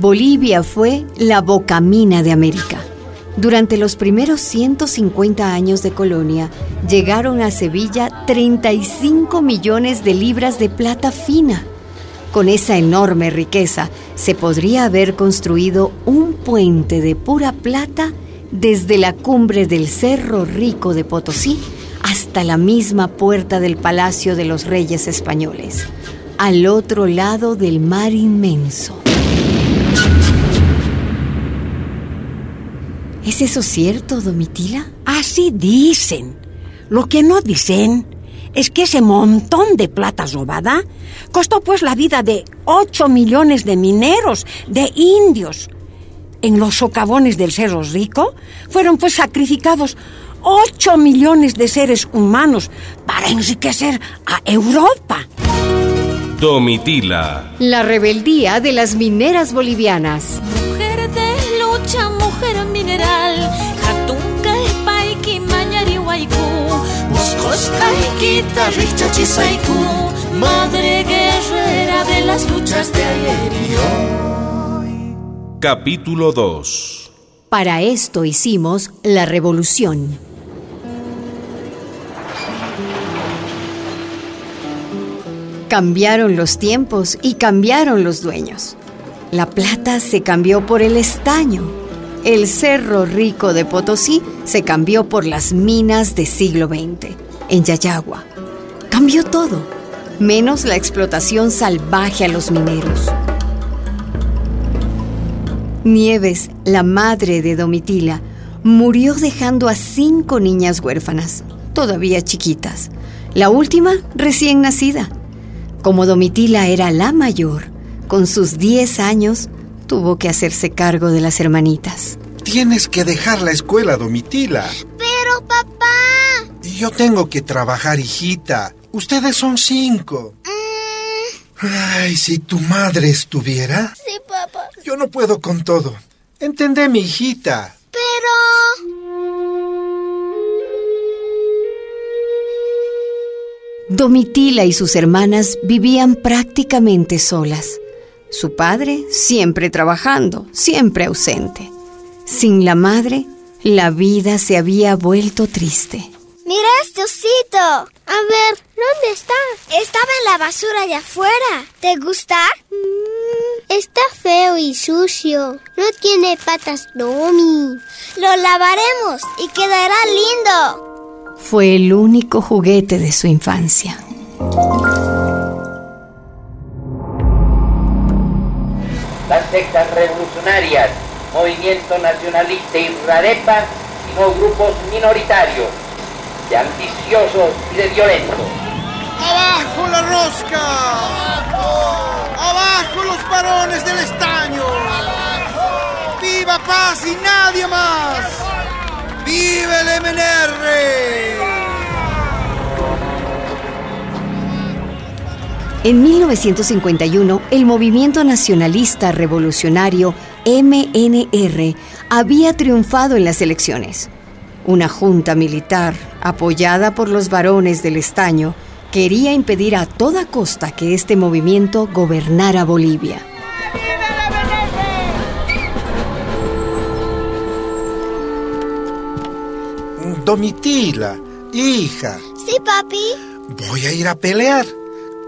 Bolivia fue la bocamina de América. Durante los primeros 150 años de colonia, llegaron a Sevilla 35 millones de libras de plata fina. Con esa enorme riqueza, se podría haber construido un puente de pura plata desde la cumbre del Cerro Rico de Potosí hasta la misma puerta del Palacio de los Reyes Españoles, al otro lado del mar inmenso. ¿Es eso cierto, Domitila? Así dicen. Lo que no dicen es que ese montón de plata robada costó pues la vida de 8 millones de mineros, de indios. En los socavones del Cerro Rico fueron pues sacrificados 8 millones de seres humanos para enriquecer a Europa. Domitila. La rebeldía de las mineras bolivianas. Chisaiku. Madre guerrera de las luchas de ayer y hoy. Capítulo 2. Para esto hicimos la revolución. Cambiaron los tiempos y cambiaron los dueños. La plata se cambió por el estaño. El cerro rico de Potosí se cambió por las minas de siglo XX, en Yayagua. Cambió todo, menos la explotación salvaje a los mineros. Nieves, la madre de Domitila, murió dejando a cinco niñas huérfanas, todavía chiquitas. La última recién nacida. Como Domitila era la mayor, con sus 10 años, tuvo que hacerse cargo de las hermanitas. Tienes que dejar la escuela, Domitila. Pero, papá. Yo tengo que trabajar, hijita. Ustedes son cinco. Mm, Ay, si tu madre estuviera. sí, papá. Yo no puedo con todo. Entendé, mi hijita. Pero... Domitila y sus hermanas vivían prácticamente solas. Su padre siempre trabajando, siempre ausente. Sin la madre, la vida se había vuelto triste. Mira este osito. A ver, ¿dónde está? Estaba en la basura de afuera. ¿Te gusta? Mm, está feo y sucio. No tiene patas, Domi. Lo lavaremos y quedará lindo. Fue el único juguete de su infancia. Las sectas revolucionarias, Movimiento Nacionalista y Radepa, sino grupos minoritarios, de ambiciosos y de violentos. ¡Abajo la rosca! ¡Abajo los varones del estaño! ¡Viva paz y nadie más! ¡Viva el MNR! En 1951, el movimiento nacionalista revolucionario MNR había triunfado en las elecciones. Una junta militar, apoyada por los varones del estaño, quería impedir a toda costa que este movimiento gobernara Bolivia. Domitila, hija, ¿Sí, papi? voy a ir a pelear.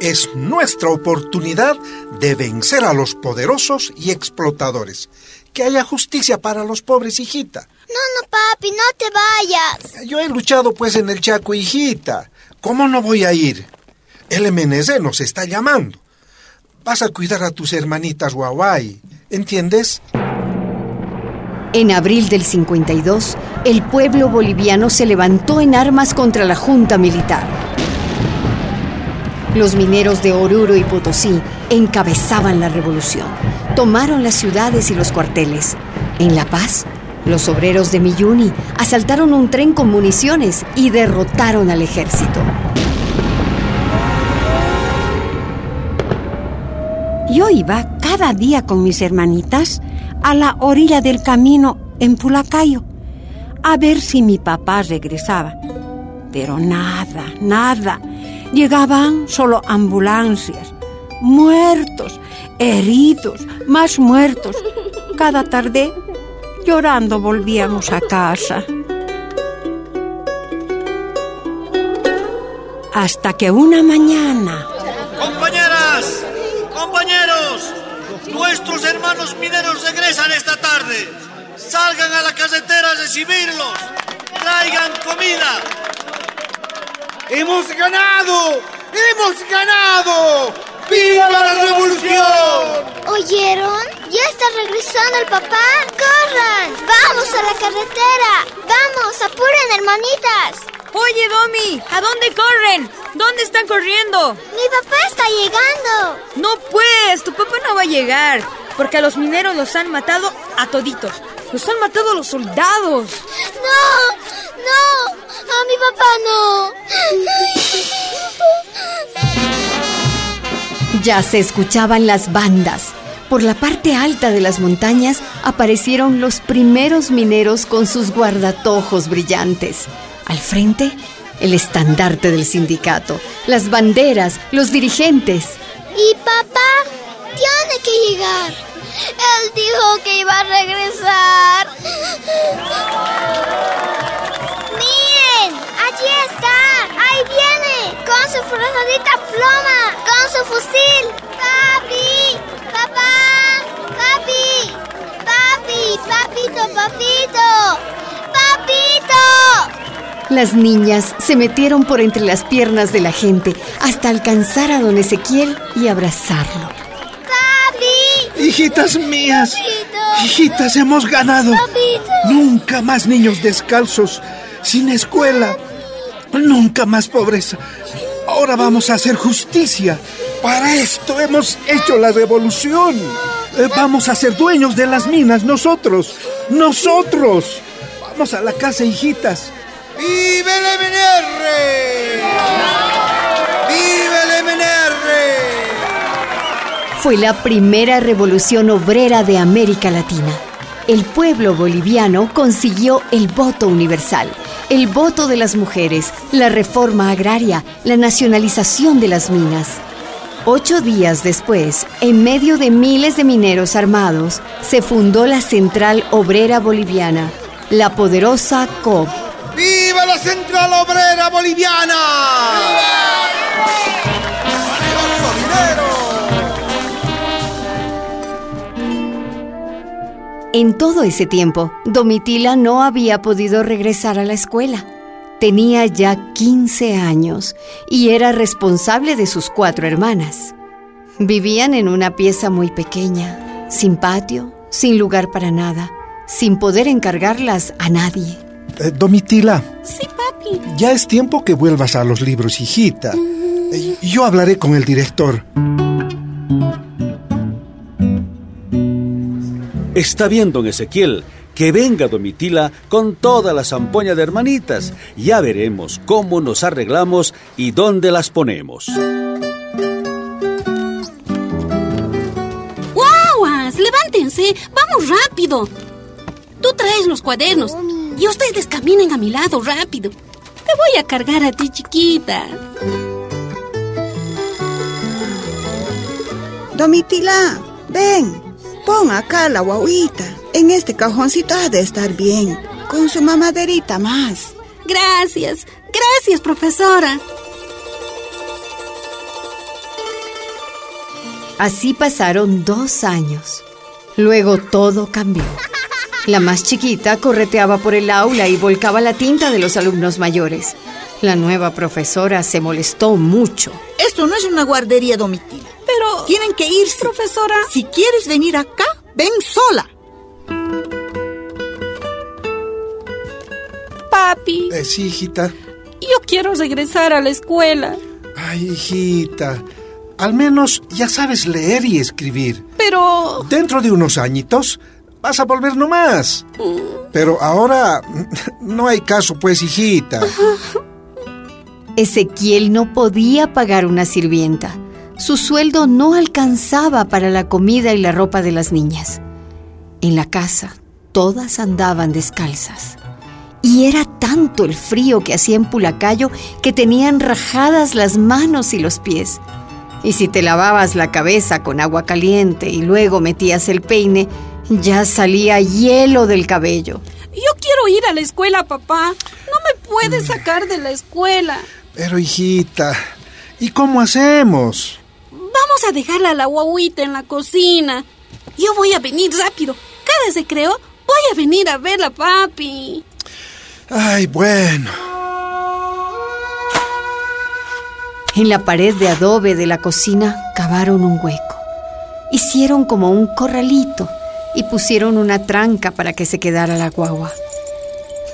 Es nuestra oportunidad de vencer a los poderosos y explotadores. Que haya justicia para los pobres, hijita. No, no, papi, no te vayas. Yo he luchado pues en el Chaco, hijita. ¿Cómo no voy a ir? El MNZ nos está llamando. Vas a cuidar a tus hermanitas Guaguay, ¿entiendes? En abril del 52, el pueblo boliviano se levantó en armas contra la junta militar. Los mineros de Oruro y Potosí encabezaban la revolución. Tomaron las ciudades y los cuarteles. En La Paz, los obreros de Milluni asaltaron un tren con municiones y derrotaron al ejército. Yo iba cada día con mis hermanitas a la orilla del camino en Pulacayo a ver si mi papá regresaba. Pero nada, nada. Llegaban solo ambulancias. muertos, heridos, más muertos. Cada tarde, llorando, volvíamos a casa. Hasta que una mañana... Compañeras, compañeros, nuestros hermanos mineros regresan esta tarde. Salgan a la carretera a recibirlos. Traigan comida. ¡Hemos ganado! ¡Hemos ganado! ¡Viva la revolución! ¿Oyeron? ¿Ya está regresando el papá? ¡Corran! ¡Vamos a la carretera! ¡Vamos! ¡Apuren, hermanitas! Oye, Domi, ¿a dónde corren? ¿Dónde están corriendo? Mi papá está llegando. No pues, tu papá no va a llegar, porque a los mineros los han matado a toditos. Los han matado a los soldados. No, no, a mi papá no. Ya se escuchaban las bandas. Por la parte alta de las montañas aparecieron los primeros mineros con sus guardatojos brillantes. Al frente, el estandarte del sindicato, las banderas, los dirigentes. ¿Y papá? Tiene que llegar. Él dijo que iba a regresar. Miren, allí está. Ahí viene. Con su frazadita ploma. Con su fusil. Papi. Papá. Papi. Papi. Papito, papito. Papito. Las niñas se metieron por entre las piernas de la gente hasta alcanzar a don Ezequiel y abrazarlo. Hijitas mías, Papito. hijitas, hemos ganado. Papito. Nunca más niños descalzos, sin escuela, nunca más pobreza. Ahora vamos a hacer justicia. Para esto hemos hecho la revolución. Eh, Vamos a ser dueños de las minas, nosotros. Nosotros. Vamos a la casa, hijitas. ¡Vive el MNR! Fue la primera revolución obrera de América Latina. El pueblo boliviano consiguió el voto universal, el voto de las mujeres, la reforma agraria, la nacionalización de las minas. Ocho días después, en medio de miles de mineros armados, se fundó la Central Obrera Boliviana, la poderosa COB. ¡Viva la Central Obrera Boliviana! ¡Valeroso En todo ese tiempo, Domitila no había podido regresar a la escuela. Tenía ya 15 años y era responsable de sus cuatro hermanas. Vivían en una pieza muy pequeña, sin patio, sin lugar para nada, sin poder encargarlas a nadie. Eh, Domitila, Sí, papi. ya es tiempo que vuelvas a los libros, hijita. Eh, Yo hablaré con el director. Está bien, don Ezequiel. Que venga Domitila con toda la zampoña de hermanitas. Ya veremos cómo nos arreglamos y dónde las ponemos. ¡Guauas! ¡Levántense! ¡Vamos rápido! Tú traes los cuadernos y ustedes caminen a mi lado rápido. Te voy a cargar a ti, chiquita. Domitila, ven, pon acá la guauita. En este cajoncito ha de estar bien, con su mamaderita más. Gracias, gracias, profesora. Así pasaron dos años. Luego todo cambió. La más chiquita correteaba por el aula y volcaba la tinta de los alumnos mayores. La nueva profesora se molestó mucho. Esto no es una guardería domitila. Pero... Tienen que irse. Profesora... Si quieres venir acá, ven sola. Papi, Eh, sí, hijita. yo quiero regresar a la escuela. Ay, hijita. Al menos ya sabes leer y escribir. Pero... Dentro de unos añitos vas a volver nomás. Pero ahora no hay caso, pues, hijita. Ezequiel no podía pagar una sirvienta. Su sueldo no alcanzaba para la comida y la ropa de las niñas. En la casa, todas andaban descalzas. Y era tanto el frío que hacía en Pulacayo que tenían rajadas las manos y los pies. Y si te lavabas la cabeza con agua caliente y luego metías el peine, ya salía hielo del cabello. Yo quiero ir a la escuela, papá. No me puedes sacar de la escuela. Pero hijita, ¿y cómo hacemos? Vamos a dejarla a la guaguita en la cocina. Yo voy a venir rápido. Cada se creo, voy a venir a verla, papi. Ay, bueno. En la pared de adobe de la cocina cavaron un hueco. Hicieron como un corralito y pusieron una tranca para que se quedara la guagua.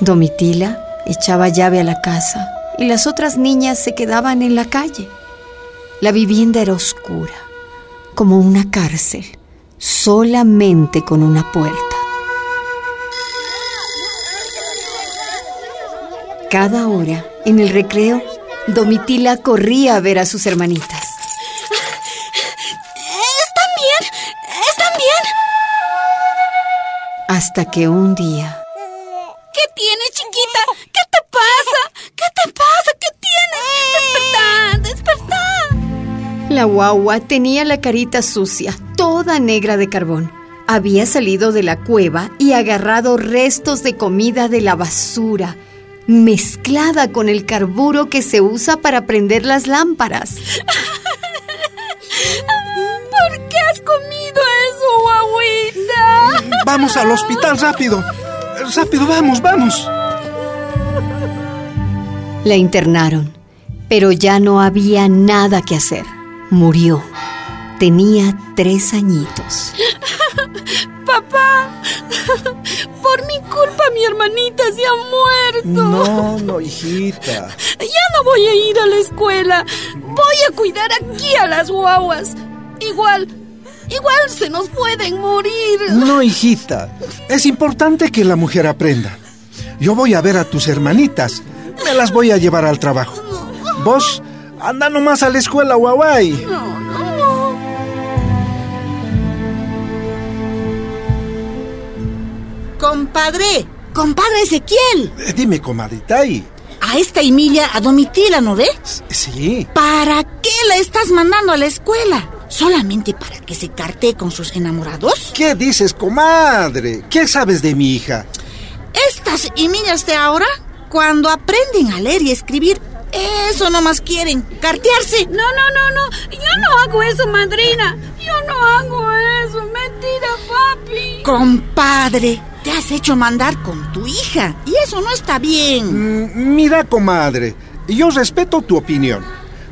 Domitila echaba llave a la casa y las otras niñas se quedaban en la calle. La vivienda era oscura, como una cárcel, solamente con una puerta. Cada hora, en el recreo, Domitila corría a ver a sus hermanitas. ¿Están bien? ¿Están bien? Hasta que un día la guagua tenía la carita sucia, toda negra de carbón. Había salido de la cueva y agarrado restos de comida de la basura, mezclada con el carburo que se usa para prender las lámparas. ¿Por qué has comido eso, guaguita? Vamos al hospital, rápido. Rápido, vamos, vamos. La internaron, pero ya no había nada que hacer. Murió. Tenía tres añitos. Papá, por mi culpa mi hermanita se ha muerto. No, no, hijita. Ya no voy a ir a la escuela. Voy a cuidar aquí a las guaguas. Igual, igual se nos pueden morir. No, hijita. Es importante que la mujer aprenda. Yo voy a ver a tus hermanitas. Me las voy a llevar al trabajo. Vos, anda nomás a la escuela, guaguay. Compadre, compadre Ezequiel. Eh, Dime, comadita, ¿y? A esta Emilia, a Domitila, ¿no ves? Sí. ¿Para qué la estás mandando a la escuela? ¿Solamente para que se carte con sus enamorados? ¿Qué dices, comadre? ¿Qué sabes de mi hija? Estas Emilias de ahora, cuando aprenden a leer y escribir, eso nomás quieren, cartearse. No, no, no, no. Yo no hago eso, madrina. Yo no hago eso. Mentira, papi. Compadre, te has hecho mandar con tu hija y eso no está bien. Mm, Mira, comadre, yo respeto tu opinión,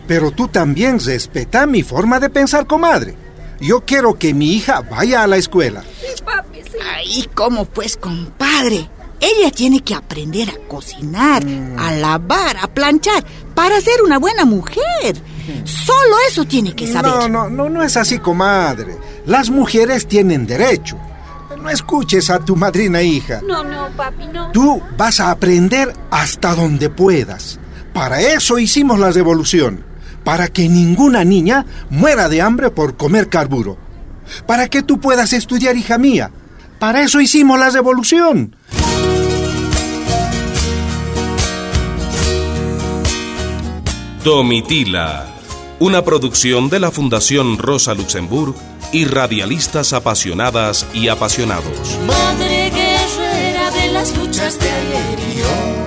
pero tú también respeta mi forma de pensar, comadre. Yo quiero que mi hija vaya a la escuela. Papi, sí. Ay, ¿cómo pues, compadre? Ella tiene que aprender a cocinar, a lavar, a planchar, para ser una buena mujer. Solo eso tiene que saber. No, no, no, no es así, comadre. Las mujeres tienen derecho. No escuches a tu madrina hija. No, no, papi, no. Tú vas a aprender hasta donde puedas. Para eso hicimos la revolución. Para que ninguna niña muera de hambre por comer carburo. Para que tú puedas estudiar, hija mía. Para eso hicimos la revolución. Domitila, una producción de la Fundación Rosa Luxemburg y radialistas apasionadas y apasionados. Madre guerrera de las luchas de ayer.